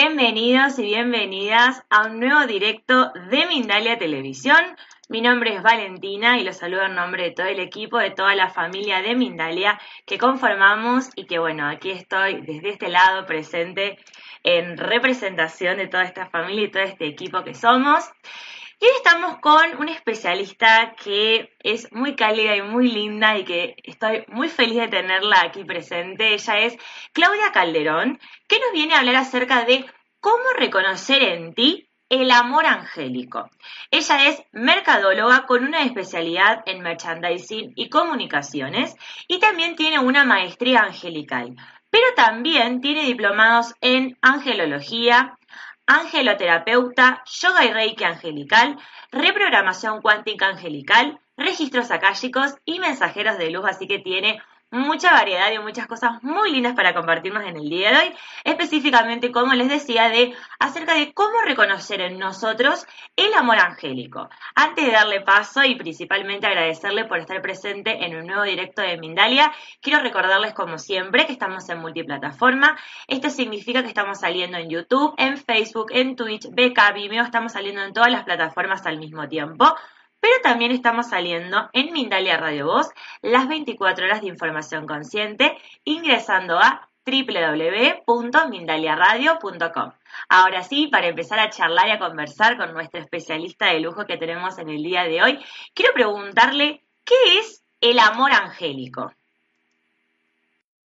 Bienvenidos y bienvenidas a un nuevo directo de Mindalia Televisión. Mi nombre es Valentina y los saludo en nombre de todo el equipo, de toda la familia de Mindalia que conformamos y que bueno, aquí estoy desde este lado presente en representación de toda esta familia y todo este equipo que somos. Y hoy estamos con una especialista que es muy cálida y muy linda y que estoy muy feliz de tenerla aquí presente. Ella es Claudia Calderón, que nos viene a hablar acerca de cómo reconocer en ti el amor angélico. Ella es mercadóloga con una especialidad en merchandising y comunicaciones y también tiene una maestría angelical, pero también tiene diplomados en angelología, angeloterapeuta, yoga y reiki angelical, reprogramación cuántica angelical, registros akáshicos y mensajeros de luz, así que tiene mucha variedad y muchas cosas muy lindas para compartirnos en el día de hoy, específicamente, como les decía, de acerca de cómo reconocer en nosotros el amor angélico. Antes de darle paso y principalmente agradecerle por estar presente en un nuevo directo de Mindalia, quiero recordarles como siempre que estamos en multiplataforma. Esto significa que estamos saliendo en YouTube, en Facebook, en Twitch, BK, Vimeo, estamos saliendo en todas las plataformas al mismo tiempo pero también estamos saliendo en Mindalia Radio Voz las 24 horas de información consciente ingresando a www.mindaliaradio.com. Ahora sí, para empezar a charlar y a conversar con nuestro especialista de lujo que tenemos en el día de hoy, quiero preguntarle, ¿qué es el amor angélico?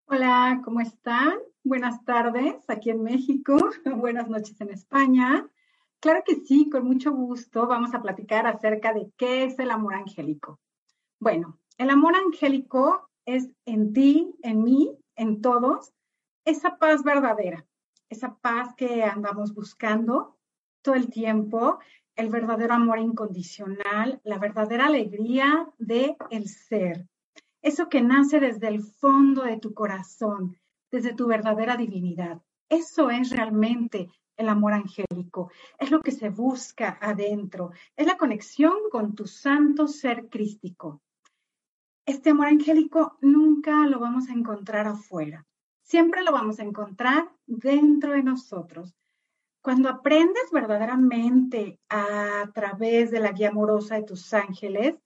Hola, ¿cómo están? Buenas tardes aquí en México, buenas noches en España. Claro que sí, con mucho gusto vamos a platicar acerca de qué es el amor angélico. Bueno, el amor angélico es en ti, en mí, en todos, esa paz verdadera, esa paz que andamos buscando todo el tiempo, el verdadero amor incondicional, la verdadera alegría de el ser. Eso que nace desde el fondo de tu corazón, desde tu verdadera divinidad. Eso es realmente el amor angélico, es lo que se busca adentro, es la conexión con tu santo ser crístico. Este amor angélico nunca lo vamos a encontrar afuera, siempre lo vamos a encontrar dentro de nosotros. Cuando aprendes verdaderamente a través de la guía amorosa de tus ángeles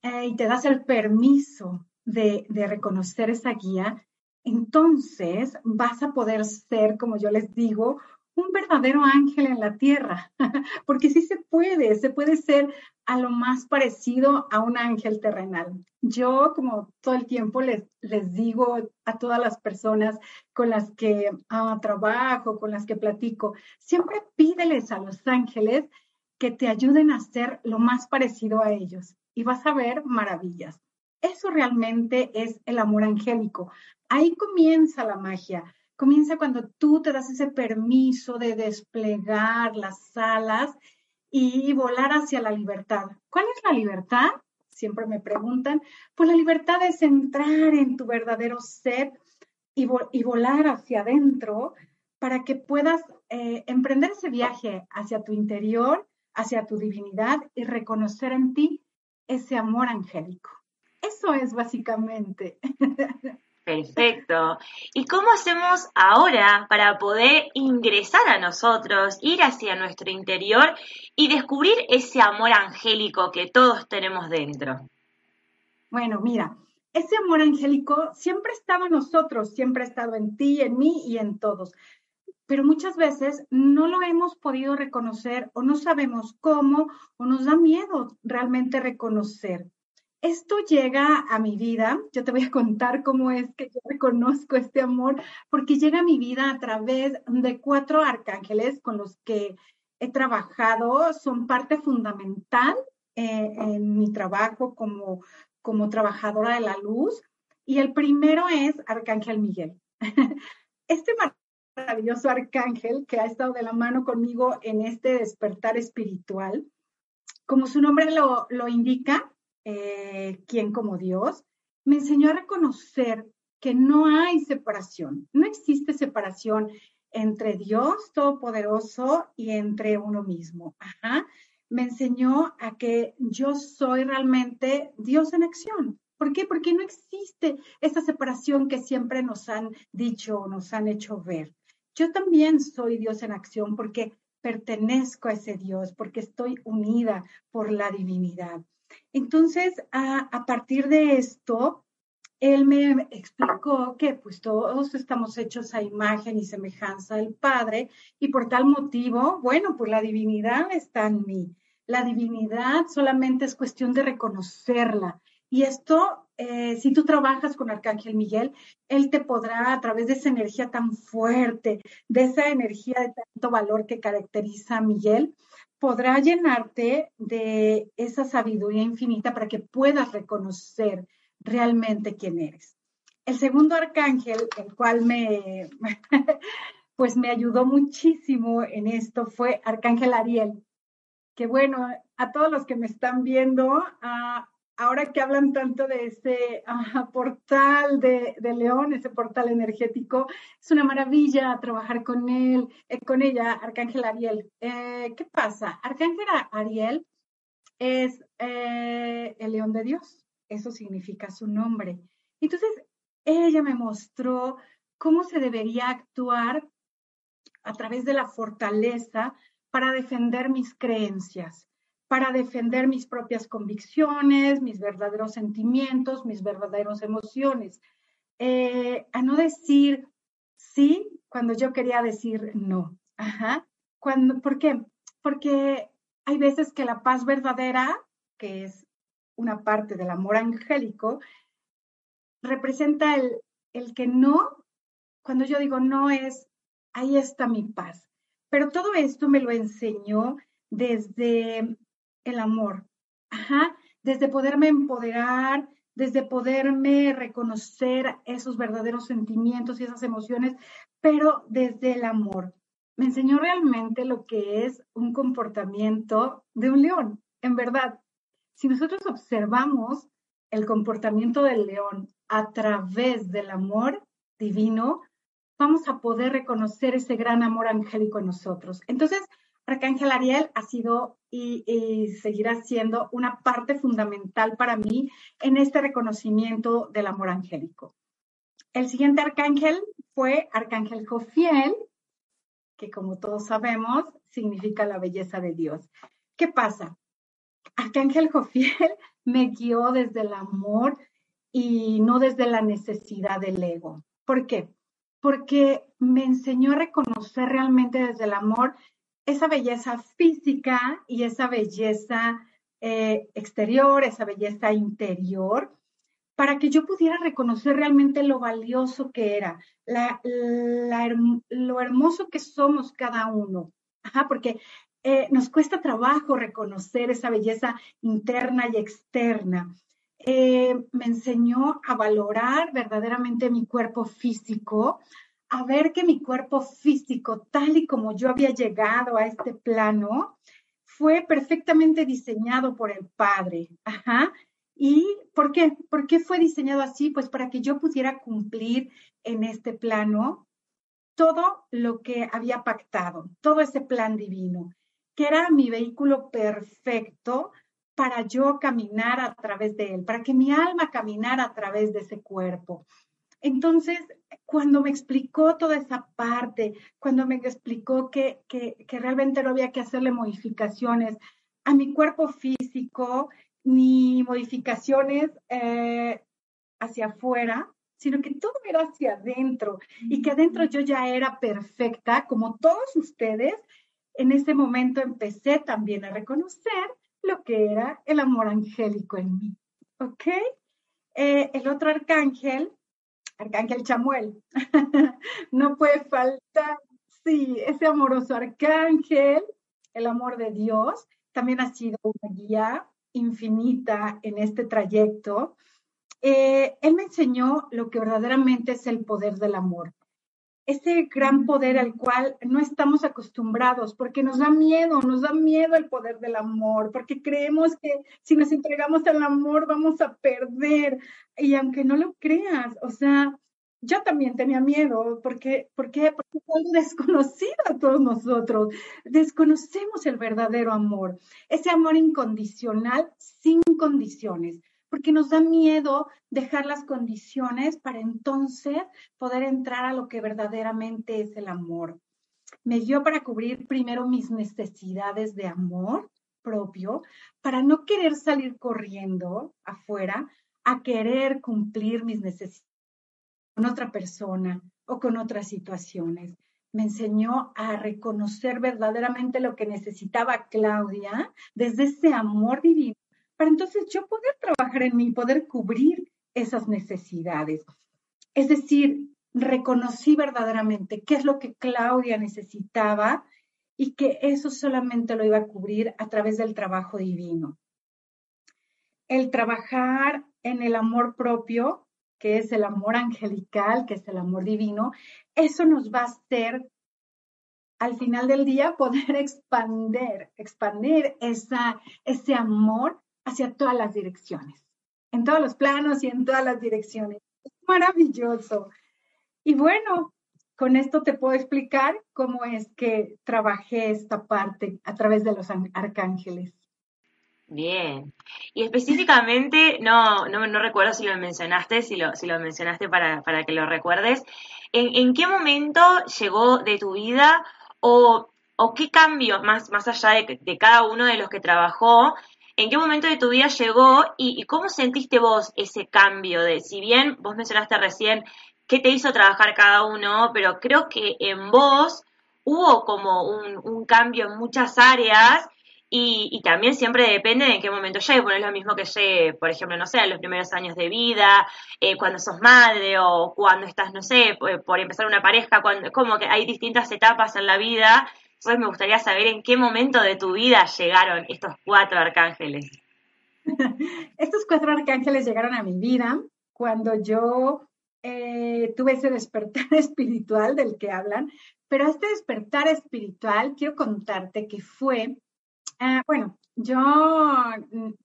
eh, y te das el permiso de, de reconocer esa guía, entonces vas a poder ser, como yo les digo, un verdadero ángel en la tierra, porque sí se puede, se puede ser a lo más parecido a un ángel terrenal. Yo, como todo el tiempo les, les digo a todas las personas con las que ah, trabajo, con las que platico, siempre pídeles a los ángeles que te ayuden a ser lo más parecido a ellos y vas a ver maravillas. Eso realmente es el amor angélico. Ahí comienza la magia. Comienza cuando tú te das ese permiso de desplegar las alas y volar hacia la libertad. ¿Cuál es la libertad? Siempre me preguntan. Pues la libertad es entrar en tu verdadero ser y, volar hacia adentro para que puedas eh, emprender ese viaje hacia tu interior, hacia tu divinidad y reconocer en ti ese amor angélico. Eso es básicamente. Perfecto. ¿Y cómo hacemos ahora para poder ingresar a nosotros, ir hacia nuestro interior y descubrir ese amor angélico que todos tenemos dentro? Bueno, mira, ese amor angélico siempre estaba en nosotros, siempre ha estado en ti, en mí y en todos. Pero muchas veces no lo hemos podido reconocer o no sabemos cómo o nos da miedo realmente reconocer. Esto llega a mi vida, yo te voy a contar cómo es que yo reconozco este amor, porque llega a mi vida a través de cuatro arcángeles con los que he trabajado, son parte fundamental eh, en mi trabajo como, como trabajadora de la luz. Y el primero es Arcángel Miguel. Este maravilloso arcángel que ha estado de la mano conmigo en este despertar espiritual, como su nombre lo, lo indica, eh, quien como Dios, me enseñó a reconocer que no hay separación, no existe separación entre Dios Todopoderoso y entre uno mismo. Me enseñó a que yo soy realmente Dios en acción. ¿Por qué? Porque no existe esa separación que siempre nos han dicho, nos han hecho ver. Yo también soy Dios en acción porque pertenezco a ese Dios, porque estoy unida por la divinidad. Entonces, a, partir de esto, él me explicó que pues todos estamos hechos a imagen y semejanza del Padre y por tal motivo, bueno, pues la divinidad está en mí. La divinidad solamente es cuestión de reconocerla. Y esto, eh, si tú trabajas con Arcángel Miguel, él te podrá, a través de esa energía tan fuerte, de esa energía de tanto valor que caracteriza a Miguel, podrá llenarte de esa sabiduría infinita para que puedas reconocer realmente quién eres. El segundo arcángel, el cual me, pues me ayudó muchísimo en esto, fue Arcángel Ariel. Que bueno, a todos los que me están viendo, a ahora que hablan tanto de ese portal de, León, ese portal energético, es una maravilla trabajar con él, eh, con ella, Arcángel Ariel. Eh, ¿Qué pasa? Arcángel Ariel es eh, el león de Dios, eso significa su nombre. Entonces, ella me mostró cómo se debería actuar a través de la fortaleza para defender mis creencias para defender mis propias convicciones, mis verdaderos sentimientos, mis verdaderas emociones. Eh, a no decir sí cuando yo quería decir no. Ajá. Cuando, ¿Por qué? Porque hay veces que la paz verdadera, que es una parte del amor angélico, representa el, el que no, cuando yo digo no es, ahí está mi paz. Pero todo esto me lo enseñó desde el amor. Ajá, desde poderme empoderar, desde poderme reconocer esos verdaderos sentimientos y esas emociones, pero desde el amor. Me enseñó realmente lo que es un comportamiento de un león. En verdad, si nosotros observamos el comportamiento del león a través del amor divino, vamos a poder reconocer ese gran amor angélico en nosotros. Entonces, Arcángel Ariel ha sido y, seguirá siendo una parte fundamental para mí en este reconocimiento del amor angélico. El siguiente arcángel fue Arcángel Jofiel, que como todos sabemos significa la belleza de Dios. ¿Qué pasa? Arcángel Jofiel me guió desde el amor y no desde la necesidad del ego. ¿Por qué? Porque me enseñó a reconocer realmente desde el amor esa belleza física y esa belleza eh, exterior, esa belleza interior, para que yo pudiera reconocer realmente lo valioso que era, lo hermoso que somos cada uno. porque eh, nos cuesta trabajo reconocer esa belleza interna y externa. Eh, me enseñó a valorar verdaderamente mi cuerpo físico, a ver que mi cuerpo físico, tal y como yo había llegado a este plano, fue perfectamente diseñado por el Padre. Ajá. ¿Y por qué? ¿Por qué fue diseñado así? Pues para que yo pudiera cumplir en este plano todo lo que había pactado, todo ese plan divino, que era mi vehículo perfecto para yo caminar a través de él, para que mi alma caminara a través de ese cuerpo. Entonces, cuando me explicó toda esa parte, cuando me explicó que, realmente no había que hacerle modificaciones a mi cuerpo físico, ni modificaciones eh, hacia afuera, sino que todo era hacia adentro y que adentro yo ya era perfecta, como todos ustedes, en ese momento empecé también a reconocer lo que era el amor angélico en mí. ¿ok? Eh, el otro arcángel, arcángel Chamuel, no puede faltar, sí, ese amoroso arcángel, el amor de Dios, también ha sido una guía infinita en este trayecto. Eh, él me enseñó lo que verdaderamente es el poder del amor ese gran poder al cual no estamos acostumbrados, porque nos da miedo, nos da miedo el poder del amor, porque creemos que si nos entregamos al amor vamos a perder. Y aunque no lo creas, o sea, yo también tenía miedo, porque, ¿por qué? Porque es algo desconocido a todos nosotros. Desconocemos el verdadero amor, ese amor incondicional, sin condiciones porque nos da miedo dejar las condiciones para entonces poder entrar a lo que verdaderamente es el amor. Me dio para cubrir primero mis necesidades de amor propio, para no querer salir corriendo afuera a querer cumplir mis necesidades con otra persona o con otras situaciones. Me enseñó a reconocer verdaderamente lo que necesitaba Claudia desde ese amor divino para entonces yo poder trabajar en mí, poder cubrir esas necesidades. Es decir, reconocí verdaderamente qué es lo que Claudia necesitaba y que eso solamente lo iba a cubrir a través del trabajo divino. El trabajar en el amor propio, que es el amor angelical, que es el amor divino, eso nos va a hacer al final del día poder expandir, expandir esa, ese amor hacia todas las direcciones, en todos los planos y en todas las direcciones. Es maravilloso. Y bueno, con esto te puedo explicar cómo es que trabajé esta parte a través de los arcángeles. Bien. Y específicamente, no, no, no recuerdo si lo mencionaste, si lo, si lo mencionaste para, para que lo recuerdes. ¿En, ¿En, qué momento llegó de tu vida o, o qué cambio, más, más allá de, de, cada uno de los que trabajó, ¿En qué momento de tu vida llegó y, cómo sentiste vos ese cambio de, si bien vos mencionaste recién qué te hizo trabajar cada uno, pero creo que en vos hubo como un, cambio en muchas áreas y, también siempre depende de en qué momento llegue, porque es lo mismo que llegue, por ejemplo, no sé, los primeros años de vida, eh, cuando sos madre o cuando estás, no sé, por, por empezar una pareja, cuando, como que hay distintas etapas en la vida entonces me gustaría saber en qué momento de tu vida llegaron estos cuatro arcángeles. estos cuatro arcángeles llegaron a mi vida cuando yo eh, tuve ese despertar espiritual del que hablan, pero este despertar espiritual quiero contarte que fue, ah, bueno, yo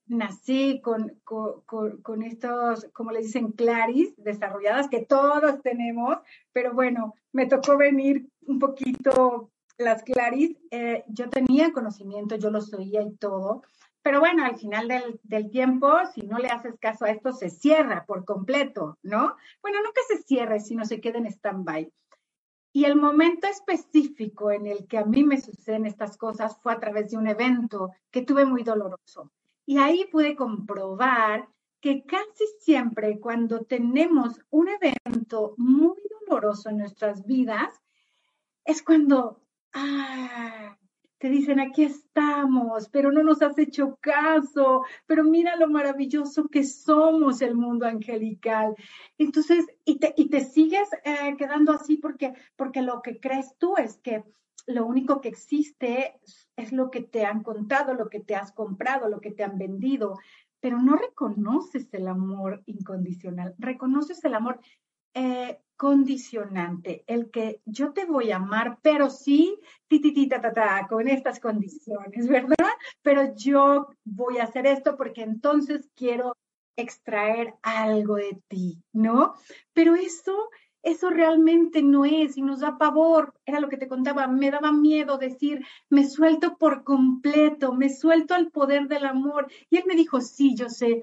nací con, con, con, estos, como le dicen, claris desarrolladas que todos tenemos, pero bueno, me tocó venir un poquito las Claris, eh, yo tenía conocimiento, yo los oía y todo, pero bueno, al final del, tiempo, si no le haces caso a esto, se cierra por completo, ¿no? Bueno, no que se cierre, sino se quede en stand-by. Y el momento específico en el que a mí me suceden estas cosas fue a través de un evento que tuve muy doloroso. Y ahí pude comprobar que casi siempre cuando tenemos un evento muy doloroso en nuestras vidas, es cuando ah, te dicen, aquí estamos, pero no nos has hecho caso, pero mira lo maravilloso que somos el mundo angelical. Entonces, y te, y te sigues eh, quedando así porque, porque lo que crees tú es que lo único que existe es lo que te han contado, lo que te has comprado, lo que te han vendido, pero no reconoces el amor incondicional, reconoces el amor eh, condicionante, el que yo te voy a amar, pero sí, ti, ti, ta, ta, con estas condiciones, ¿verdad? Pero yo voy a hacer esto porque entonces quiero extraer algo de ti, ¿no? Pero eso, eso realmente no es y nos da pavor. Era lo que te contaba, me daba miedo decir, me suelto por completo, me suelto al poder del amor. Y él me dijo, sí, yo sé,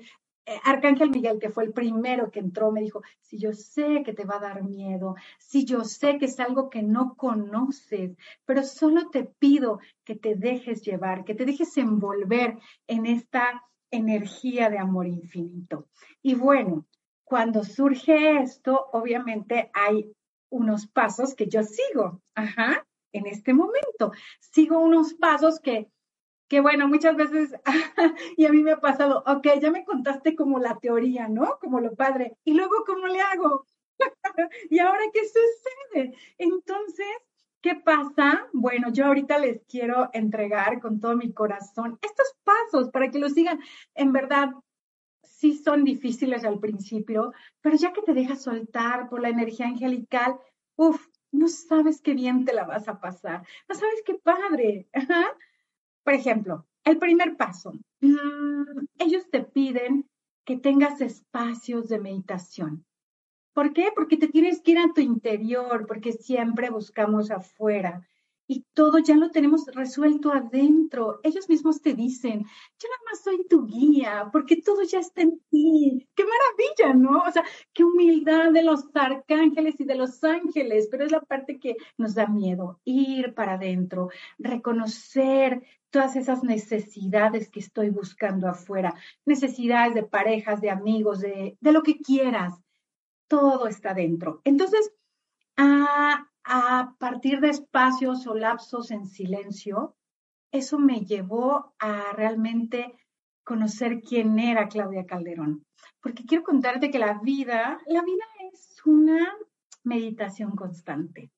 Arcángel Miguel, que fue el primero que entró, me dijo, si yo sé que te va a dar miedo, si yo sé que es algo que no conoces, pero solo te pido que te dejes llevar, que te dejes envolver en esta energía de amor infinito. Y bueno, cuando surge esto, obviamente hay unos pasos que yo sigo, ajá, en este momento. Sigo unos pasos que que bueno, muchas veces, y a mí me ha pasado, ok, ya me contaste como la teoría, ¿no? Como lo padre, y luego, ¿cómo le hago? ¿Y ahora qué sucede? Entonces, ¿qué pasa? Bueno, yo ahorita les quiero entregar con todo mi corazón estos pasos para que lo sigan. En verdad, sí son difíciles al principio, pero ya que te dejas soltar por la energía angelical, uff, no sabes qué bien te la vas a pasar, no sabes qué padre. Por ejemplo, el primer paso, mm, ellos te piden que tengas espacios de meditación. ¿Por qué? Porque te tienes que ir a tu interior, porque siempre buscamos afuera y todo ya lo tenemos resuelto adentro. Ellos mismos te dicen, yo nada más soy tu guía, porque todo ya está en ti. Qué maravilla, ¿no? O sea, qué humildad de los arcángeles y de los ángeles, pero es la parte que nos da miedo, ir para adentro, reconocer todas esas necesidades que estoy buscando afuera, necesidades de parejas, de amigos, de, de lo que quieras. Todo está dentro. Entonces, ah, a partir de espacios o lapsos en silencio, eso me llevó a realmente conocer quién era Claudia Calderón. Porque quiero contarte que la vida, la vida es una meditación constante.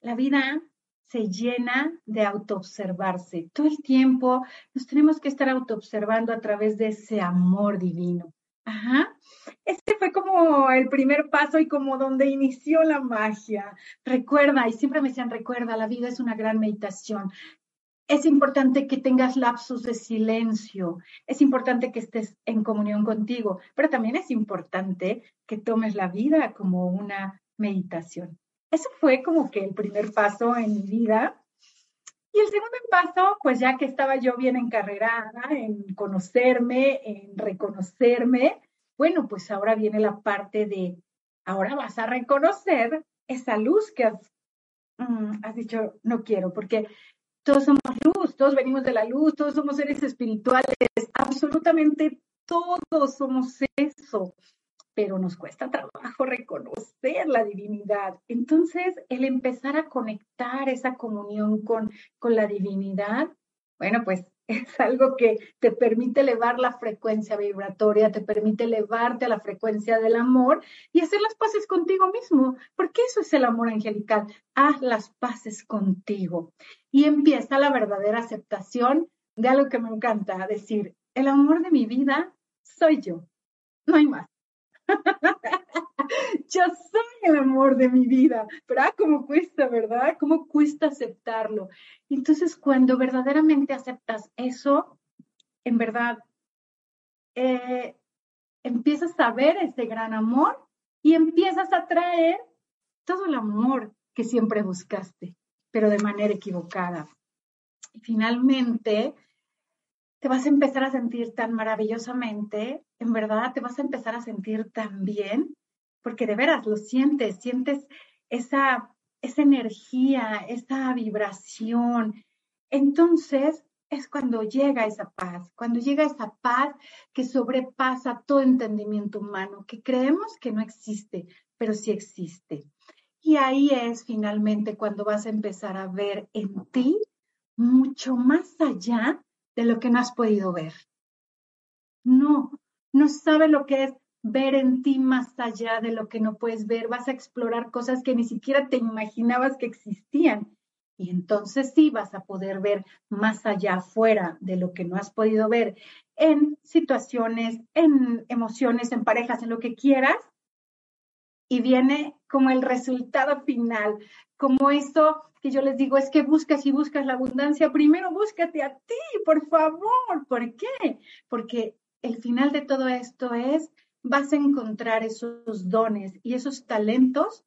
La vida se llena de autoobservarse. Todo el tiempo nos tenemos que estar autoobservando a través de ese amor divino. Ajá. Este fue como el primer paso y como donde inició la magia. Recuerda, y siempre me decían, recuerda, la vida es una gran meditación. Es importante que tengas lapsos de silencio, es importante que estés en comunión contigo, pero también es importante que tomes la vida como una meditación. Eso fue como que el primer paso en mi vida. Y el segundo paso, pues ya que estaba yo bien encarrerada en conocerme, en reconocerme, bueno, pues ahora viene la parte de, ahora vas a reconocer esa luz que has, mm, has dicho, no quiero, porque todos somos luz, todos venimos de la luz, todos somos seres espirituales, absolutamente todos somos eso, pero nos cuesta trabajo reconocer la divinidad. Entonces, el empezar a conectar esa comunión con, con la divinidad, bueno, pues es algo que te permite elevar la frecuencia vibratoria, te permite elevarte a la frecuencia del amor y hacer las paces contigo mismo, porque eso es el amor angelical. Haz las paces contigo y empieza la verdadera aceptación de algo que me encanta, decir, el amor de mi vida soy yo, no hay más. yo soy el amor de mi vida, pero ah, cómo cuesta, ¿verdad? ¿Cómo cuesta aceptarlo? Entonces, cuando verdaderamente aceptas eso, en verdad, eh, empiezas a ver ese gran amor y empiezas a traer todo el amor que siempre buscaste, pero de manera equivocada. Y finalmente, te vas a empezar a sentir tan maravillosamente, en verdad te vas a empezar a sentir tan bien, porque de veras lo sientes, sientes esa, esa energía, esa vibración. Entonces es cuando llega esa paz, cuando llega esa paz que sobrepasa todo entendimiento humano, que creemos que no existe, pero sí existe. Y ahí es finalmente cuando vas a empezar a ver en ti mucho más allá de lo que no has podido ver. No, no sabe lo que es ver en ti más allá de lo que no puedes ver. Vas a explorar cosas que ni siquiera te imaginabas que existían. Y entonces sí vas a poder ver más allá afuera de lo que no has podido ver en situaciones, en emociones, en parejas, en lo que quieras. Y viene como el resultado final, como eso que yo les digo, es que buscas y buscas la abundancia, primero búscate a ti, por favor. ¿Por qué? Porque el final de todo esto es, vas a encontrar esos dones y esos talentos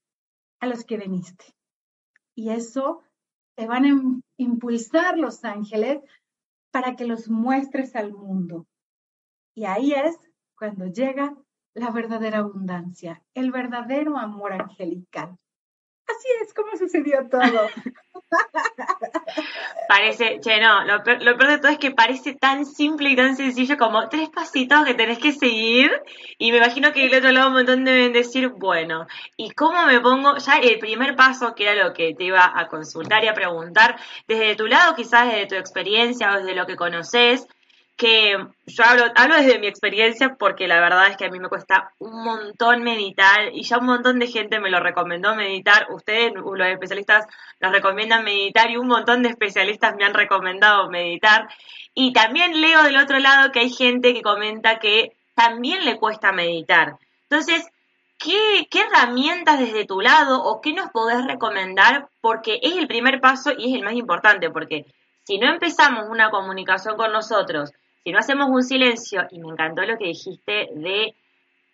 a los que veniste. Y eso te van a impulsar los ángeles para que los muestres al mundo. Y ahí es cuando llega la verdadera abundancia, el verdadero amor angelical. Así es como sucedió todo. Parece, che, no, lo peor, de todo es que parece tan simple y tan sencillo como tres pasitos que tenés que seguir y me imagino que el otro lado un montón deben decir, bueno, ¿y cómo me pongo? Ya el primer paso, que era lo que te iba a consultar y a preguntar, desde tu lado, quizás desde tu experiencia o desde lo que conoces, que yo hablo, hablo desde mi experiencia porque la verdad es que a mí me cuesta un montón meditar y ya un montón de gente me lo recomendó meditar. Ustedes, los especialistas, nos recomiendan meditar y un montón de especialistas me han recomendado meditar. Y también leo del otro lado que hay gente que comenta que también le cuesta meditar. Entonces, ¿qué, qué herramientas desde tu lado o qué nos podés recomendar? Porque es el primer paso y es el más importante, porque si no empezamos una comunicación con nosotros si no hacemos un silencio, y me encantó lo que dijiste de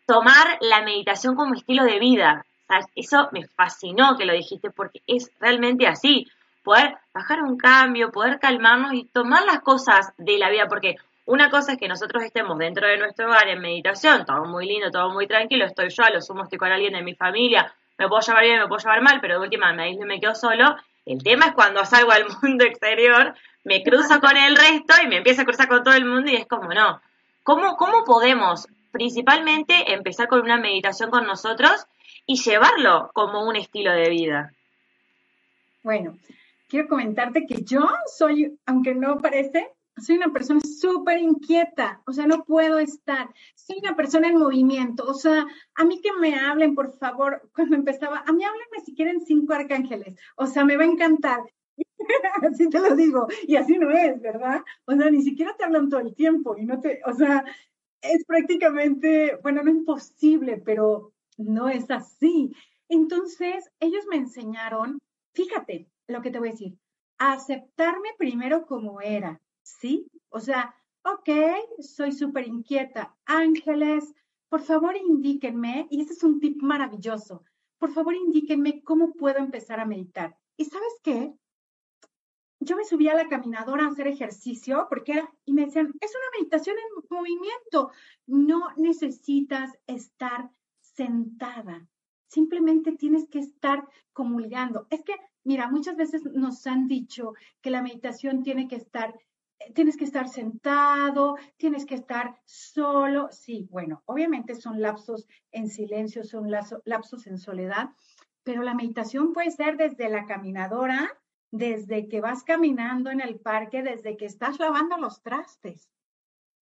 tomar la meditación como estilo de vida. Eso me fascinó que lo dijiste porque es realmente así. Poder bajar un cambio, poder calmarnos y tomar las cosas de la vida, porque una cosa es que nosotros estemos dentro de nuestro hogar en meditación, todo muy lindo, todo muy tranquilo, estoy yo, a lo sumo estoy con alguien de mi familia, me puedo llevar bien, me puedo llevar mal, pero de última me me quedo solo. El tema es cuando salgo al mundo exterior me cruzo con el resto y me empiezo a cruzar con todo el mundo y es como, no, ¿cómo, cómo podemos principalmente empezar con una meditación con nosotros y llevarlo como un estilo de vida? Bueno, quiero comentarte que yo soy, aunque no parece, soy una persona súper inquieta, o sea, no puedo estar. Soy una persona en movimiento, o sea, a mí que me hablen, por favor, cuando empezaba, a mí háblenme si quieren cinco arcángeles, o sea, me va a encantar. así te lo digo, y así no es, ¿verdad? O sea, ni siquiera te hablan todo el tiempo y no te, o sea, es prácticamente, bueno, no imposible, pero no es así. Entonces, ellos me enseñaron, fíjate lo que te voy a decir, a aceptarme primero como era, ¿sí? O sea, ok, soy súper inquieta. Ángeles, por favor indíquenme, y ese es un tip maravilloso, por favor indíquenme cómo puedo empezar a meditar. ¿Y sabes qué? Yo me subía a la caminadora a hacer ejercicio porque y me decían, es una meditación en movimiento, no necesitas estar sentada, simplemente tienes que estar comulgando. Es que, mira, muchas veces nos han dicho que la meditación tiene que estar, tienes que estar sentado, tienes que estar solo. Sí, bueno, obviamente son lapsos en silencio, son lapsos en soledad, pero la meditación puede ser desde la caminadora desde que vas caminando en el parque, desde que estás lavando los trastes.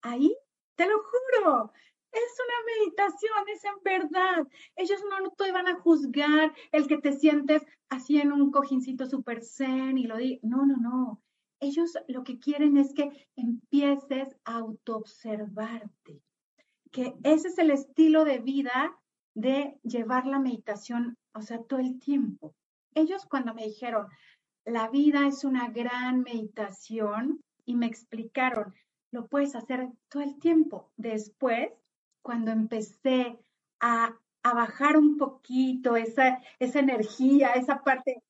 Ahí, te lo juro, es una meditación, es en verdad. Ellos no, te van a juzgar el que te sientes así en un cojincito súper zen y lo di. No, no, no. Ellos lo que quieren es que empieces a autoobservarte, que ese es el estilo de vida de llevar la meditación, o sea, todo el tiempo. Ellos cuando me dijeron, la vida es una gran meditación y me explicaron, lo puedes hacer todo el tiempo. Después, cuando empecé a, bajar un poquito esa, esa energía, esa parte,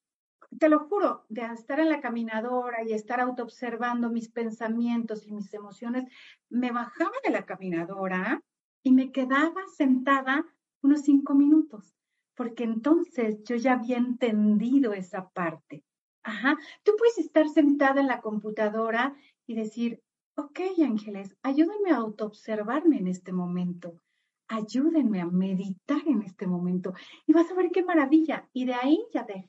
te lo juro, de estar en la caminadora y estar autoobservando mis pensamientos y mis emociones, me bajaba de la caminadora y me quedaba sentada unos cinco minutos, porque entonces yo ya había entendido esa parte. Ajá. Tú puedes estar sentada en la computadora y decir, ok, ángeles, ayúdenme a autoobservarme en este momento. Ayúdenme a meditar en este momento. Y vas a ver qué maravilla. Y de ahí ya te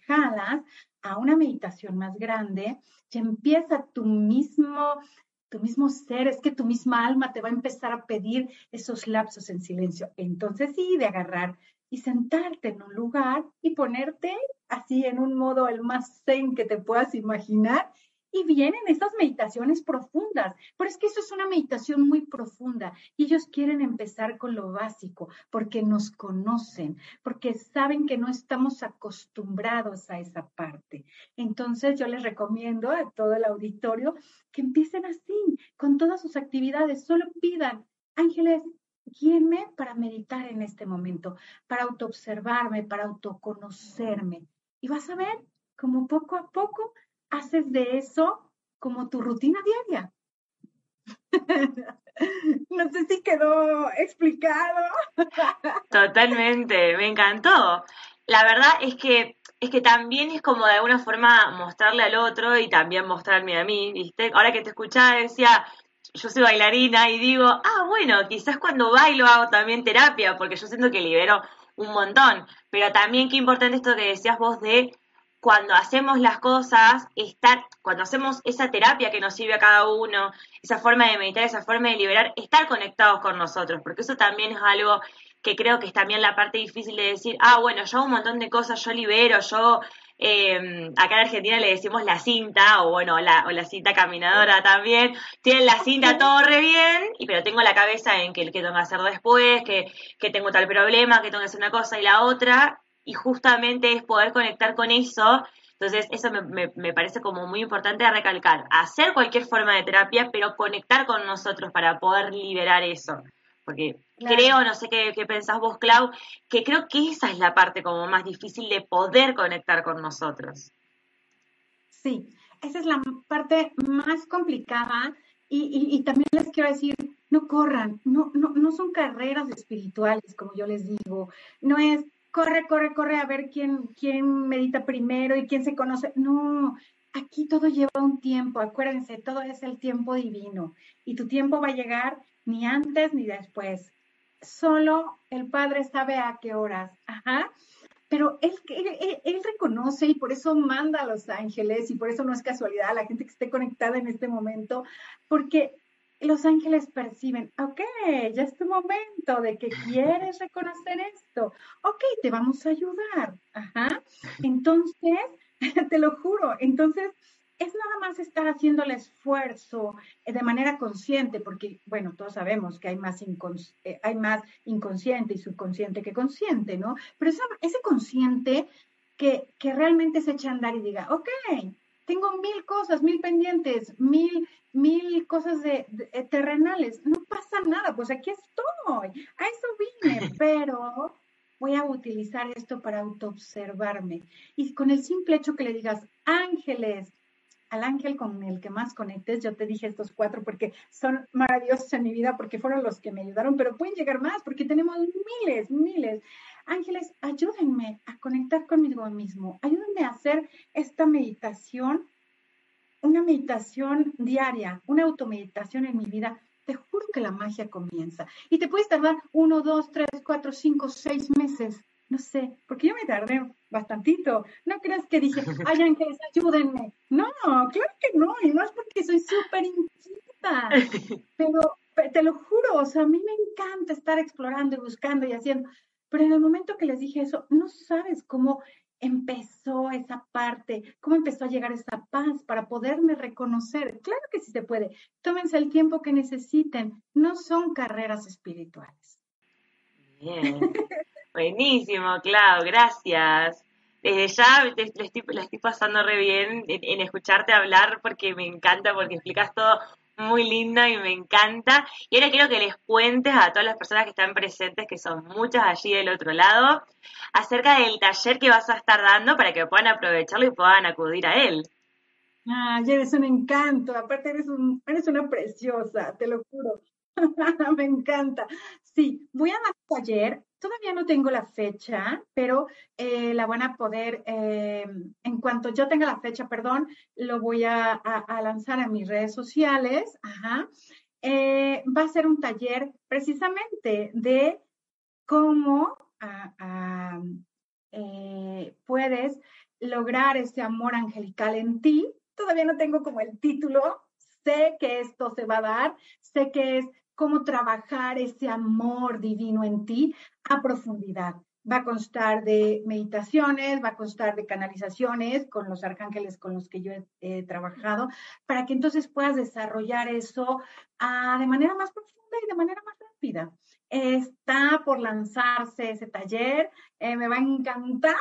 a una meditación más grande y empieza tu mismo, tu mismo ser, es que tu misma alma te va a empezar a pedir esos lapsos en silencio. Entonces sí, de agarrar y sentarte en un lugar y ponerte así en un modo el más zen que te puedas imaginar. Y vienen esas meditaciones profundas, pero es que eso es una meditación muy profunda y ellos quieren empezar con lo básico porque nos conocen, porque saben que no estamos acostumbrados a esa parte. Entonces yo les recomiendo a todo el auditorio que empiecen así, con todas sus actividades, solo pidan, ángeles, guíenme para meditar en este momento, para autoobservarme, para autoconocerme. Y vas a ver cómo poco a poco haces de eso como tu rutina diaria. no sé si quedó explicado. Totalmente, me encantó. La verdad es que es que también es como de alguna forma mostrarle al otro y también mostrarme a mí. Ahora que te escuchaba decía, yo soy bailarina y digo, ah, bueno, quizás cuando bailo hago también terapia, porque yo siento que libero un montón, pero también qué importante esto que decías vos de cuando hacemos las cosas, estar, cuando hacemos esa terapia que nos sirve a cada uno, esa forma de meditar, esa forma de liberar, estar conectados con nosotros, porque eso también es algo que creo que es también la parte difícil de decir, ah, bueno, yo hago un montón de cosas, yo libero, yo, eh, acá en Argentina le decimos la cinta, o bueno, la, o la cinta caminadora también, tienen la cinta todo re bien, y, pero tengo la cabeza en que, que tengo que hacer después, que, que tengo tal problema, que tengo que hacer una cosa y la otra, y justamente es poder conectar con eso. Entonces, eso me, me, parece como muy importante recalcar. Hacer cualquier forma de terapia, pero conectar con nosotros para poder liberar eso. Porque creo, no sé qué, qué, pensás vos, Clau, que creo que esa es la parte como más difícil de poder conectar con nosotros. Sí, esa es la parte más complicada y, y, y también les quiero decir, no corran, no, no, no son carreras espirituales, como yo les digo, no es corre, corre, corre a ver quién, quién medita primero y quién se conoce. No, aquí todo lleva un tiempo, acuérdense, todo es el tiempo divino y tu tiempo va a llegar ni antes ni después. Solo el Padre sabe a qué horas. Ajá. Pero él, él, él, reconoce y por eso manda a los ángeles y por eso no es casualidad la gente que esté conectada en este momento, porque los ángeles perciben, ok, ya es tu momento de que quieres reconocer esto, ok, te vamos a ayudar. Ajá. Entonces, te lo juro, entonces es nada más estar haciendo el esfuerzo eh, de manera consciente, porque, bueno, todos sabemos que hay más, eh, hay más inconsciente y subconsciente que consciente, ¿no? Pero ese consciente que, que realmente se echa a andar y diga, ok, tengo mil cosas, mil pendientes, mil, mil cosas de, eh, terrenales. No pasa nada, pues aquí estoy, a eso vine, pero voy a utilizar esto para autoobservarme. Y con el simple hecho que le digas, ángeles, al ángel con el que más conectes, yo te dije estos cuatro porque son maravillosos en mi vida, porque fueron los que me ayudaron, pero pueden llegar más porque tenemos miles, miles. Ángeles, ayúdenme a conectar conmigo mismo, ayúdenme a hacer esta meditación, una meditación diaria, una automeditación en mi vida. Te juro que la magia comienza. Y te puedes tardar uno, dos, tres, cuatro, cinco, seis meses. No sé, porque yo me tardé bastantito. No creas que dije, ay ángeles, ayúdenme. No, claro que no, y no es porque soy súper inquieta. Pero te lo juro, o sea, a mí me encanta estar explorando y buscando y haciendo. Pero en el momento que les dije eso, no sabes cómo empezó esa parte, cómo empezó a llegar esa paz para poderme reconocer. Claro que sí se puede. Tómense el tiempo que necesiten. No son carreras espirituales. Bien. Buenísimo, Clau. Gracias. Desde ya la estoy, pasando re bien en escucharte hablar porque me encanta, porque explicas todo muy lindo y me encanta. Y ahora quiero que les cuentes a todas las personas que están presentes, que son muchas allí del otro lado, acerca del taller que vas a estar dando para que puedan aprovecharlo y puedan acudir a él. Ah, eres un encanto, aparte eres, un, eres una preciosa, te lo juro. me encanta. Sí, voy a dar un taller Todavía no tengo la fecha, pero eh, la van a poder, eh, en cuanto yo tenga la fecha, perdón, lo voy a, lanzar a mis redes sociales. Ajá. Eh, va a ser un taller precisamente de cómo puedes lograr ese amor angelical en ti. Todavía no tengo como el título, sé que esto se va a dar, sé que es cómo trabajar ese amor divino en ti a profundidad. Va a constar de meditaciones, va a constar de canalizaciones con los arcángeles con los que yo he, trabajado, para que entonces puedas desarrollar eso ah, de manera más profunda y de manera más rápida. Está por lanzarse ese taller. Eh, me va a encantar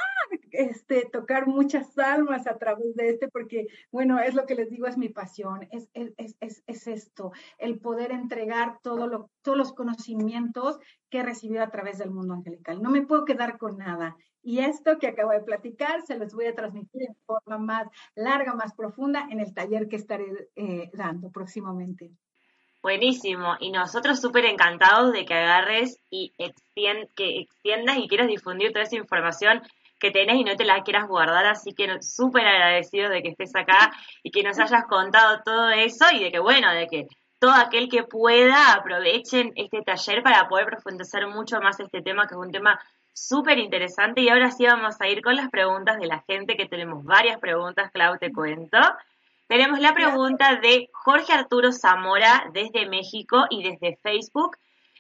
este, tocar muchas almas a través de este, porque, bueno, es lo que les digo, es mi pasión, es, es, es, es esto, el poder entregar todos los conocimientos que he recibido a través del mundo angelical. No me puedo quedar con nada. Y esto que acabo de platicar se los voy a transmitir en forma más larga, más profunda en el taller que estaré eh, dando próximamente. Buenísimo. Y nosotros súper encantados de que agarres y que extiendas y quieras difundir toda esa información que tenés y no te la quieras guardar, así que súper agradecidos de que estés acá y que nos hayas contado todo eso y de que, bueno, de que todo aquel que pueda aprovechen este taller para poder profundizar mucho más este tema, que es un tema súper interesante. Y ahora sí vamos a ir con las preguntas de la gente, que tenemos varias preguntas, Clau, te cuento. Tenemos la pregunta de Jorge Arturo Zamora desde México y desde Facebook.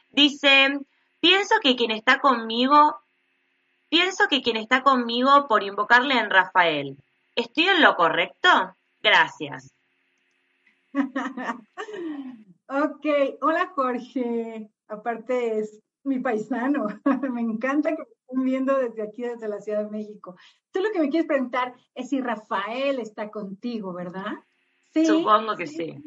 Dice, pienso que quien está conmigo, pienso que quien está conmigo por invocarle en Rafael, ¿estoy en lo correcto? Gracias. ok, hola Jorge, aparte es mi paisano, me encanta que viendo desde aquí, desde la Ciudad de México. Tú lo que me quieres preguntar es si Rafael está contigo, ¿verdad? Sí. Supongo que sí.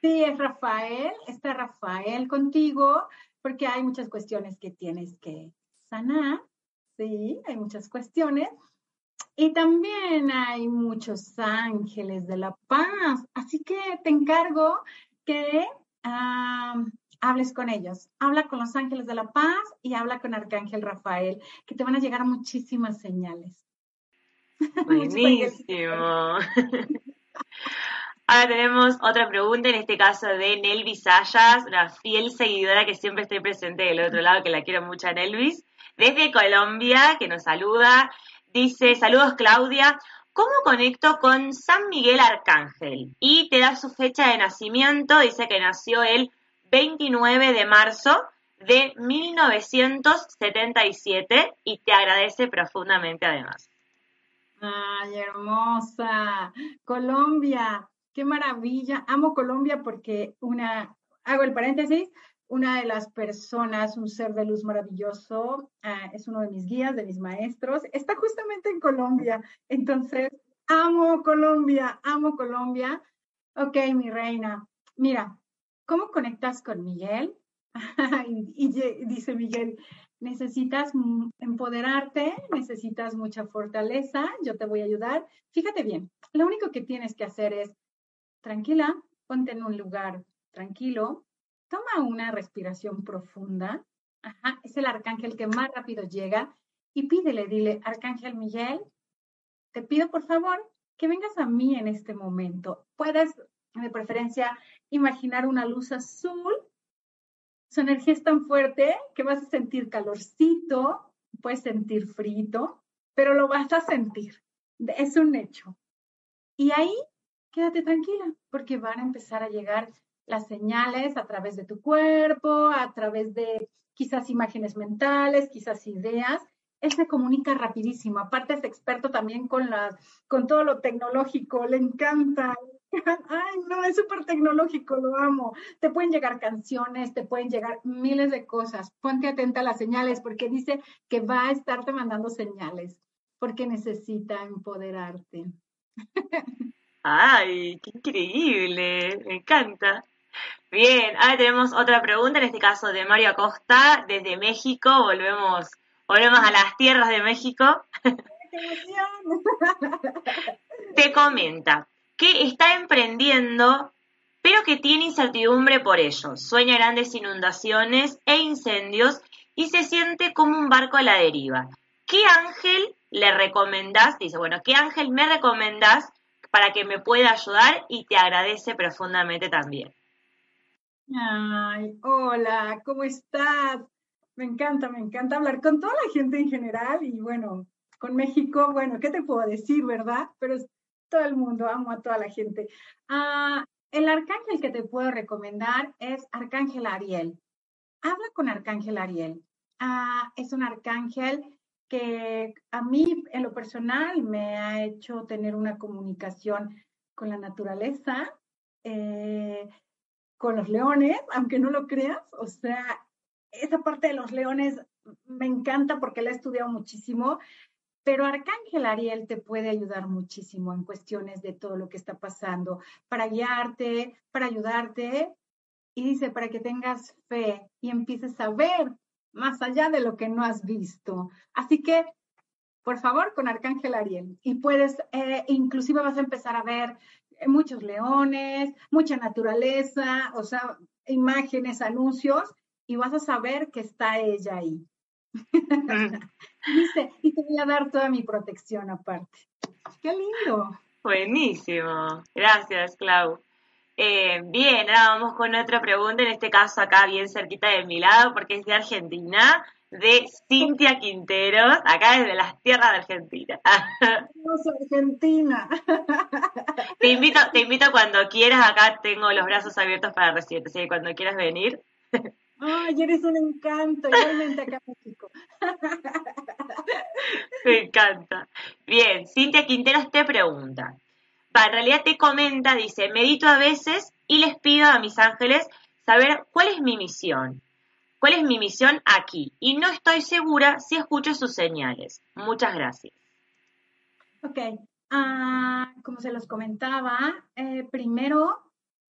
Sí, es Rafael, está Rafael contigo, porque hay muchas cuestiones que tienes que sanar, sí, hay muchas cuestiones. Y también hay muchos ángeles de la paz, así que te encargo que hables con ellos. Habla con los ángeles de la paz y habla con Arcángel Rafael, que te van a llegar muchísimas señales. Buenísimo. Ahora tenemos otra pregunta, en este caso de Nelvis Sayas, una fiel seguidora que siempre estoy presente del otro lado, que la quiero mucho a Nelvis, desde Colombia, que nos saluda. Dice, saludos Claudia, ¿cómo conecto con San Miguel Arcángel? Y te da su fecha de nacimiento, dice que nació el 29 de marzo de 1977 y te agradece profundamente además. Ay, hermosa. Colombia, qué maravilla. Amo Colombia porque una, hago el paréntesis, una de las personas, un ser de luz maravilloso, ah, es uno de mis guías, de mis maestros, está justamente en Colombia. Entonces, amo Colombia, amo Colombia. Ok, mi reina. Mira, ¿cómo conectas con Miguel? y, dice Miguel, necesitas empoderarte, necesitas mucha fortaleza, yo te voy a ayudar. Fíjate bien, lo único que tienes que hacer es, tranquila, ponte en un lugar tranquilo, Toma una respiración profunda. Ajá, es el arcángel que más rápido llega y pídele, dile, Arcángel Miguel, te pido por favor que vengas a mí en este momento. Puedes, de preferencia, imaginar una luz azul. Su energía es tan fuerte que vas a sentir calorcito, puedes sentir frito, pero lo vas a sentir. Es un hecho. Y ahí quédate tranquila, porque van a empezar a llegar las señales a través de tu cuerpo, a través de quizás imágenes mentales, quizás ideas. Él se comunica rapidísimo. Aparte es experto también con, con todo lo tecnológico, le encanta. Ay, no, es súper tecnológico, lo amo. Te pueden llegar canciones, te pueden llegar miles de cosas. Ponte atenta a las señales porque dice que va a estarte mandando señales porque necesita empoderarte. Ay, qué increíble, me encanta. Bien, ahora tenemos otra pregunta, en este caso de Mario Acosta, desde México. Volvemos, volvemos a las tierras de México. Te comenta que está emprendiendo, pero que tiene incertidumbre por ello. Sueña grandes inundaciones e incendios y se siente como un barco a la deriva. ¿Qué ángel le recomendás? Dice, bueno, ¿qué ángel me recomendás para que me pueda ayudar? Y te agradece profundamente también. Ay, hola, ¿cómo estás? Me encanta, me encanta hablar con toda la gente en general y bueno, con México, bueno, ¿qué te puedo decir, verdad? Pero es todo el mundo, amo a toda la gente. Ah, el arcángel que te puedo recomendar es Arcángel Ariel. Habla con Arcángel Ariel. Ah, es un arcángel que a mí, en lo personal, me ha hecho tener una comunicación con la naturaleza. Eh, con los leones, aunque no lo creas. O sea, esa parte de los leones me encanta porque la he estudiado muchísimo, pero Arcángel Ariel te puede ayudar muchísimo en cuestiones de todo lo que está pasando, para guiarte, para ayudarte. Y dice, para que tengas fe y empieces a ver más allá de lo que no has visto. Así que, por favor, con Arcángel Ariel. Y puedes, eh, inclusive vas a empezar a ver muchos leones, mucha naturaleza, o sea, imágenes, anuncios, y vas a saber que está ella ahí. Dice, y te voy a dar toda mi protección aparte. Qué lindo. Buenísimo. Gracias, Clau. Eh, bien, ahora vamos con otra pregunta, en este caso acá bien cerquita de mi lado, porque es de Argentina, de Cintia Quinteros, acá desde las tierras de Argentina. Argentina. Te invito, te invito cuando quieras, acá tengo los brazos abiertos para recibirte, así que cuando quieras venir. Ay, eres un encanto, igualmente acá en México. Me encanta. Bien, Cintia Quinteros te pregunta. en realidad te comenta, dice, medito a veces y les pido a mis ángeles saber cuál es mi misión. ¿Cuál es mi misión aquí? Y no estoy segura si escucho sus señales. Muchas gracias. Ok, ah, como se los comentaba, eh, primero,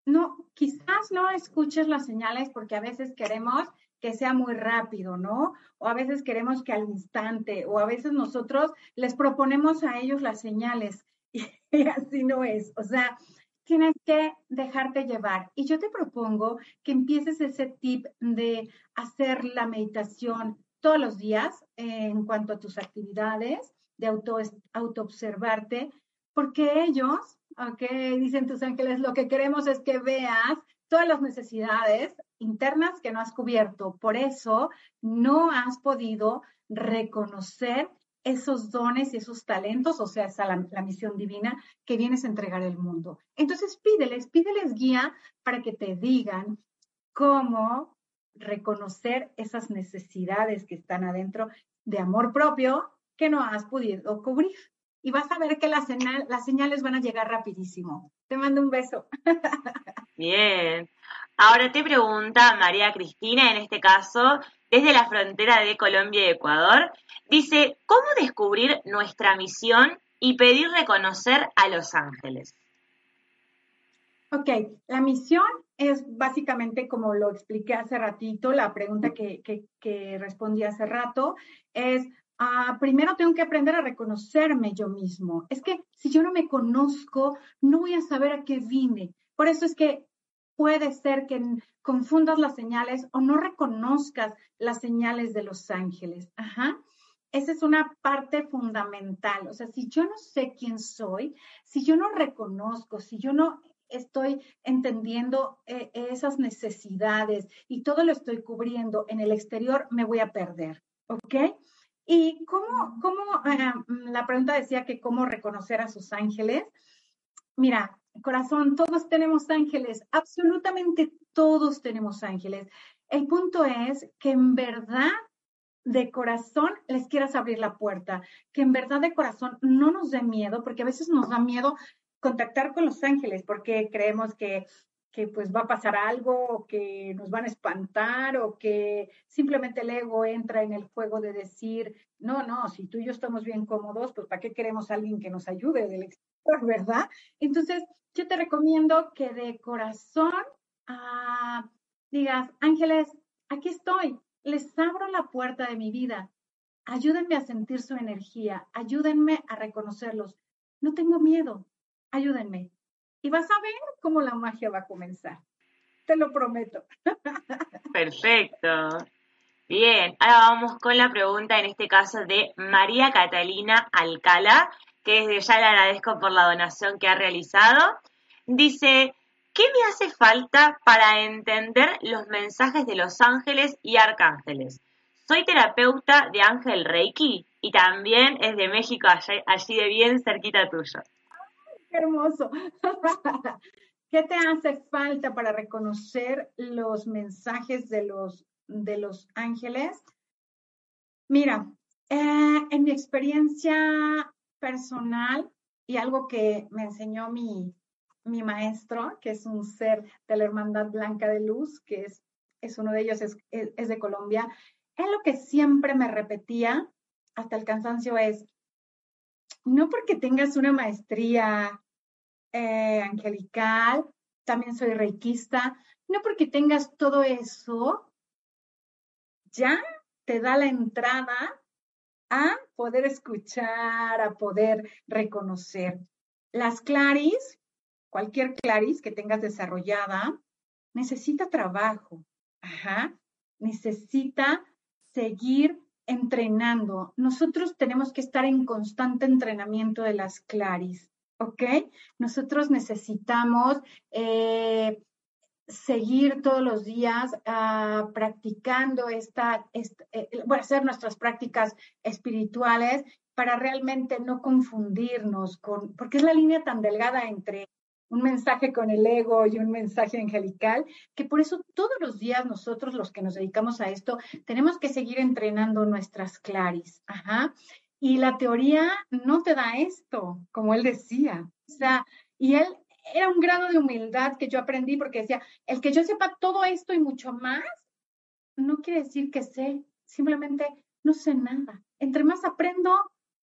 no, quizás no escuches las señales porque a veces queremos que sea muy rápido, ¿no? O a veces queremos que al instante, o a veces nosotros les proponemos a ellos las señales y así no es. O sea, tienes que dejarte llevar. Y yo te propongo que empieces ese tip de hacer la meditación todos los días en cuanto a tus actividades, de auto, observarte, porque ellos, ok, dicen tus ángeles, lo que queremos es que veas todas las necesidades internas que no has cubierto. Por eso no has podido reconocer esos dones y esos talentos, o sea, esa la, la, misión divina que vienes a entregar al mundo. Entonces pídeles, pídeles guía para que te digan cómo reconocer esas necesidades que están adentro de amor propio que no has podido cubrir. Y vas a ver que las, las señales van a llegar rapidísimo. Te mando un beso. Bien. Ahora te pregunta María Cristina, en este caso, desde la frontera de Colombia y Ecuador, dice, ¿cómo descubrir nuestra misión y pedir reconocer a los ángeles? Ok, la misión es básicamente como lo expliqué hace ratito, la pregunta que, que, respondí hace rato es, ah, primero tengo que aprender a reconocerme yo mismo. Es que si yo no me conozco, no voy a saber a qué vine. Por eso es que puede ser que confundas las señales o no reconozcas las señales de los ángeles. Ajá. Esa es una parte fundamental. O sea, si yo no sé quién soy, si yo no reconozco, si yo no estoy entendiendo eh, esas necesidades y todo lo estoy cubriendo en el exterior, me voy a perder. ¿Ok? Y cómo, cómo eh, la pregunta decía que cómo reconocer a sus ángeles. Mira, corazón, todos tenemos ángeles, absolutamente todos tenemos ángeles. El punto es que en verdad de corazón les quieras abrir la puerta, que en verdad de corazón no nos dé miedo, porque a veces nos da miedo contactar con los ángeles, porque creemos que, que pues va a pasar algo, o que nos van a espantar, o que simplemente el ego entra en el juego de decir, no, no, si tú y yo estamos bien cómodos, pues ¿para qué queremos alguien que nos ayude del exterior, verdad? Entonces, yo te recomiendo que de corazón ah, digas, ángeles, aquí estoy, les abro la puerta de mi vida, ayúdenme a sentir su energía, ayúdenme a reconocerlos. No tengo miedo, ayúdenme. Y vas a ver cómo la magia va a comenzar. Te lo prometo. Perfecto. Bien, ahora vamos con la pregunta, en este caso de María Catalina Alcala, que desde ya le agradezco por la donación que ha realizado. Dice, ¿qué me hace falta para entender los mensajes de los ángeles y arcángeles? Soy terapeuta de Ángel Reiki y también es de México, allí, de bien cerquita tuyo. ¡Qué hermoso! ¿Qué te hace falta para reconocer los mensajes de los, de los ángeles? Mira, eh, en mi experiencia personal y algo que me enseñó mi, mi maestro, que es un ser de la Hermandad Blanca de Luz, que es, es uno de ellos, es, es, de Colombia, él lo que siempre me repetía hasta el cansancio es, no porque tengas una maestría eh, angelical, también soy reikista, no porque tengas todo eso, ya te da la entrada a poder escuchar, a poder reconocer. Las claris cualquier claris que tengas desarrollada, necesita trabajo, necesita seguir entrenando. Nosotros tenemos que estar en constante entrenamiento de las claris, ¿ok? Nosotros necesitamos eh, seguir todos los días ah, practicando esta, eh, bueno, hacer nuestras prácticas espirituales para realmente no confundirnos con, porque es la línea tan delgada entre un mensaje con el ego y un mensaje angelical, que por eso todos los días nosotros los que nos dedicamos a esto tenemos que seguir entrenando nuestras claris. Ajá. Y la teoría no te da esto, como él decía. O sea, y él era un grado de humildad que yo aprendí porque decía, el que yo sepa todo esto y mucho más, no quiere decir que sé, simplemente no sé nada. Entre más aprendo,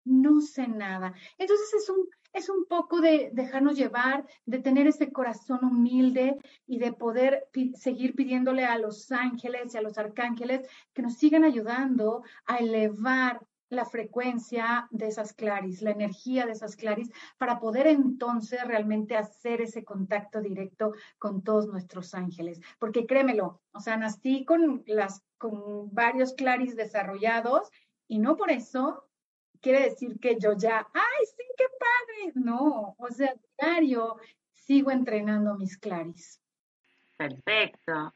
no sé nada. Entonces es un, es un poco de dejarnos llevar, de tener ese corazón humilde y de poder seguir pidiéndole a los ángeles y a los arcángeles que nos sigan ayudando a elevar la frecuencia de esas claris, la energía de esas claris, para poder entonces realmente hacer ese contacto directo con todos nuestros ángeles. Porque créemelo, o sea, nací con, las, con varios claris desarrollados y no por eso quiere decir que yo ya, ay, sí, qué padre. No, o sea, diario sigo entrenando mis claris. Perfecto.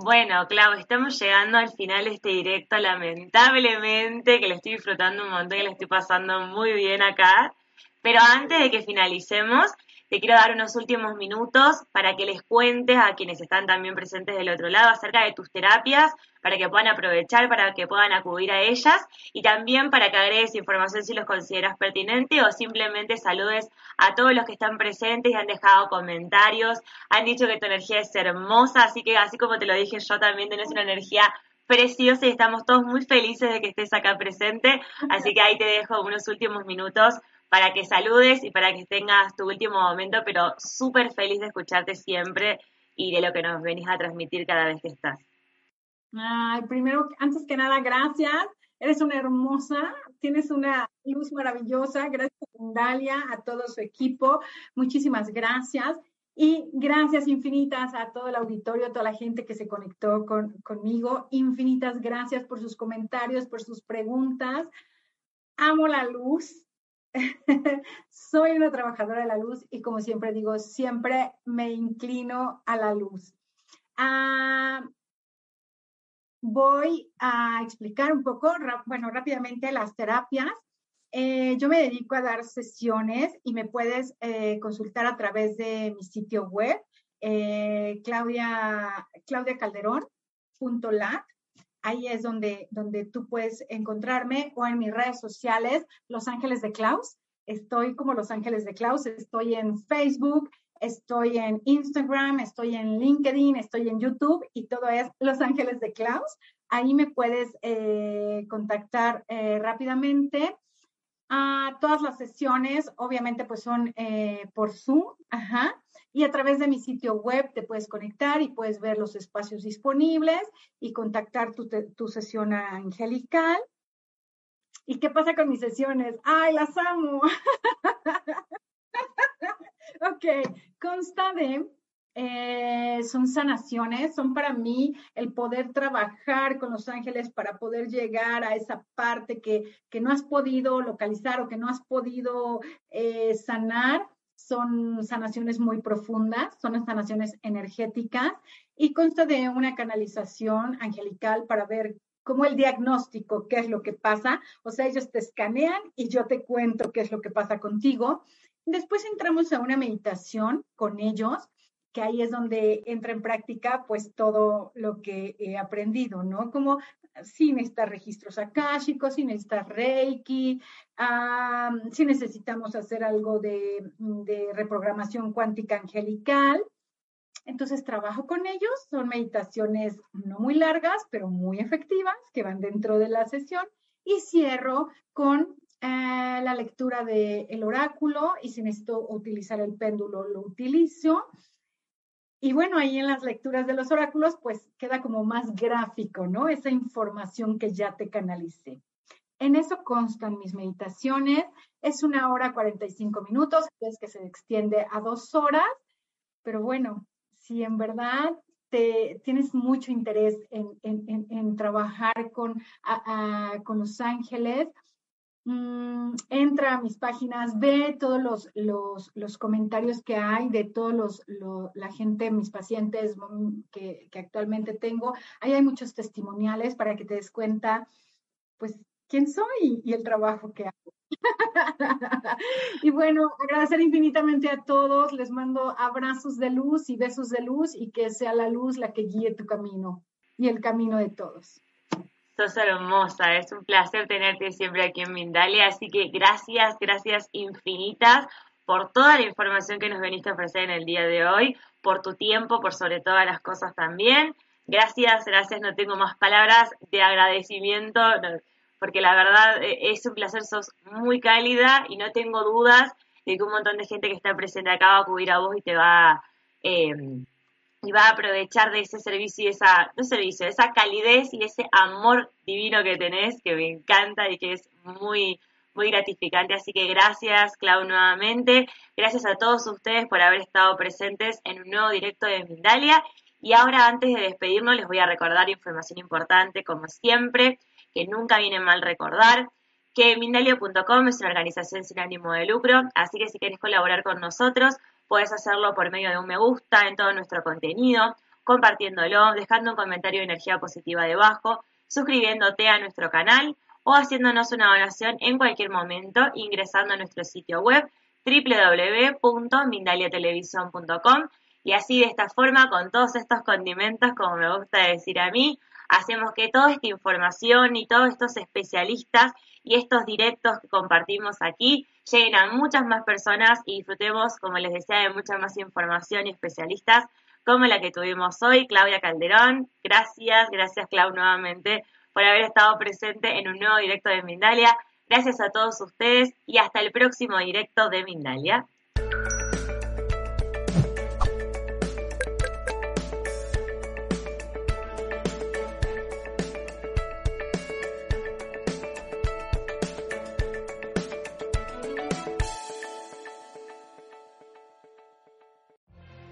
Bueno, Clau, estamos llegando al final de este directo, lamentablemente, que lo estoy disfrutando un montón y lo estoy pasando muy bien acá. Pero antes de que finalicemos, te quiero dar unos últimos minutos para que les cuentes a quienes están también presentes del otro lado acerca de tus terapias, para que puedan aprovechar, para que puedan acudir a ellas y también para que agregues información si los consideras pertinente o simplemente saludes a todos los que están presentes y han dejado comentarios, han dicho que tu energía es hermosa, así que así como te lo dije yo también tenés una energía preciosa y estamos todos muy felices de que estés acá presente, así que ahí te dejo unos últimos minutos para que saludes y para que tengas tu último momento, pero súper feliz de escucharte siempre y de lo que nos venís a transmitir cada vez que estás. Ay, primero, antes que nada, gracias. Eres una hermosa, tienes una luz maravillosa. Gracias a Dalia, a todo su equipo. Muchísimas gracias. Y gracias infinitas a todo el auditorio, a toda la gente que se conectó con, conmigo. Infinitas gracias por sus comentarios, por sus preguntas. Amo la luz, Soy una trabajadora de la luz y como siempre digo, siempre me inclino a la luz. Ah, voy a explicar un poco, bueno, rápidamente las terapias. Eh, yo me dedico a dar sesiones y me puedes eh, consultar a través de mi sitio web, eh, Claudia, claudiacalderón.lat ahí es donde, donde tú puedes encontrarme o en mis redes sociales, Los Ángeles de Klaus. Estoy como Los Ángeles de Klaus, estoy en Facebook, estoy en Instagram, estoy en LinkedIn, estoy en YouTube y todo es Los Ángeles de Klaus. Ahí me puedes eh, contactar eh, rápidamente. Ah, todas las sesiones, obviamente, pues son eh, por Zoom, ajá y a través de mi sitio web te puedes conectar y puedes ver los espacios disponibles y contactar tu, sesión angelical. ¿Y qué pasa con mis sesiones? ¡Ay, las amo! ok, consta de, eh, son sanaciones, son para mí el poder trabajar con los ángeles para poder llegar a esa parte que, no has podido localizar o que no has podido eh, sanar son sanaciones muy profundas, son sanaciones energéticas y consta de una canalización angelical para ver cómo el diagnóstico, qué es lo que pasa. O sea, ellos te escanean y yo te cuento qué es lo que pasa contigo. Después entramos a una meditación con ellos, que ahí es donde entra en práctica pues todo lo que he aprendido, ¿no? Como si necesitas registros akáshicos, si necesitas Reiki, si necesitamos hacer algo de, reprogramación cuántica angelical. Entonces trabajo con ellos, son meditaciones no muy largas, pero muy efectivas, que van dentro de la sesión, y cierro con eh, la lectura del oráculo, y si necesito utilizar el péndulo, lo utilizo. Y bueno, ahí en las lecturas de los oráculos, pues queda como más gráfico, ¿no? Esa información que ya te canalicé. En eso constan mis meditaciones. Es una hora 45 minutos, es que se extiende a dos horas. Pero bueno, si en verdad te, tienes mucho interés en, trabajar con, con Los Ángeles, mm, entra a mis páginas, ve todos los, los, comentarios que hay de todos los, la gente, mis pacientes mm, que, que, actualmente tengo. Ahí hay muchos testimoniales para que te des cuenta, pues, quién soy y el trabajo que hago. y bueno, agradecer infinitamente a todos. Les mando abrazos de luz y besos de luz y que sea la luz la que guíe tu camino y el camino de todos. Sos hermosa, es un placer tenerte siempre aquí en Mindalia, así que gracias, gracias infinitas por toda la información que nos veniste a ofrecer en el día de hoy, por tu tiempo, por sobre todas las cosas también. Gracias, gracias, no tengo más palabras de agradecimiento porque la verdad eh, es un placer, sos muy cálida y no tengo dudas de que un montón de gente que está presente acá va a acudir a vos y te va em, y va a aprovechar de ese servicio y esa, no servicio, esa calidez y ese amor divino que tenés, que me encanta y que es muy, muy gratificante. Así que gracias, Clau, nuevamente. Gracias a todos ustedes por haber estado presentes en un nuevo directo de Mindalia. Y ahora, antes de despedirnos, les voy a recordar información importante, como siempre que nunca viene mal recordar, que Mindalia.com es una organización sin ánimo de lucro, así que si quieres colaborar con nosotros, puedes hacerlo por medio de un me gusta en todo nuestro contenido, compartiéndolo, dejando un comentario de energía positiva debajo, suscribiéndote a nuestro canal o haciéndonos una donación en cualquier momento ingresando a nuestro sitio web www.mindaliatelevisión.com y así de esta forma con todos estos condimentos como me gusta decir a mí hacemos que toda esta información y todos estos especialistas y estos directos que compartimos aquí lleguen a muchas más personas y disfrutemos, como les decía, de mucha más información y especialistas como la que tuvimos hoy, Claudia Calderón. Gracias, gracias Clau nuevamente por haber estado presente en un nuevo directo de Mindalia. Gracias a todos ustedes y hasta el próximo directo de Mindalia.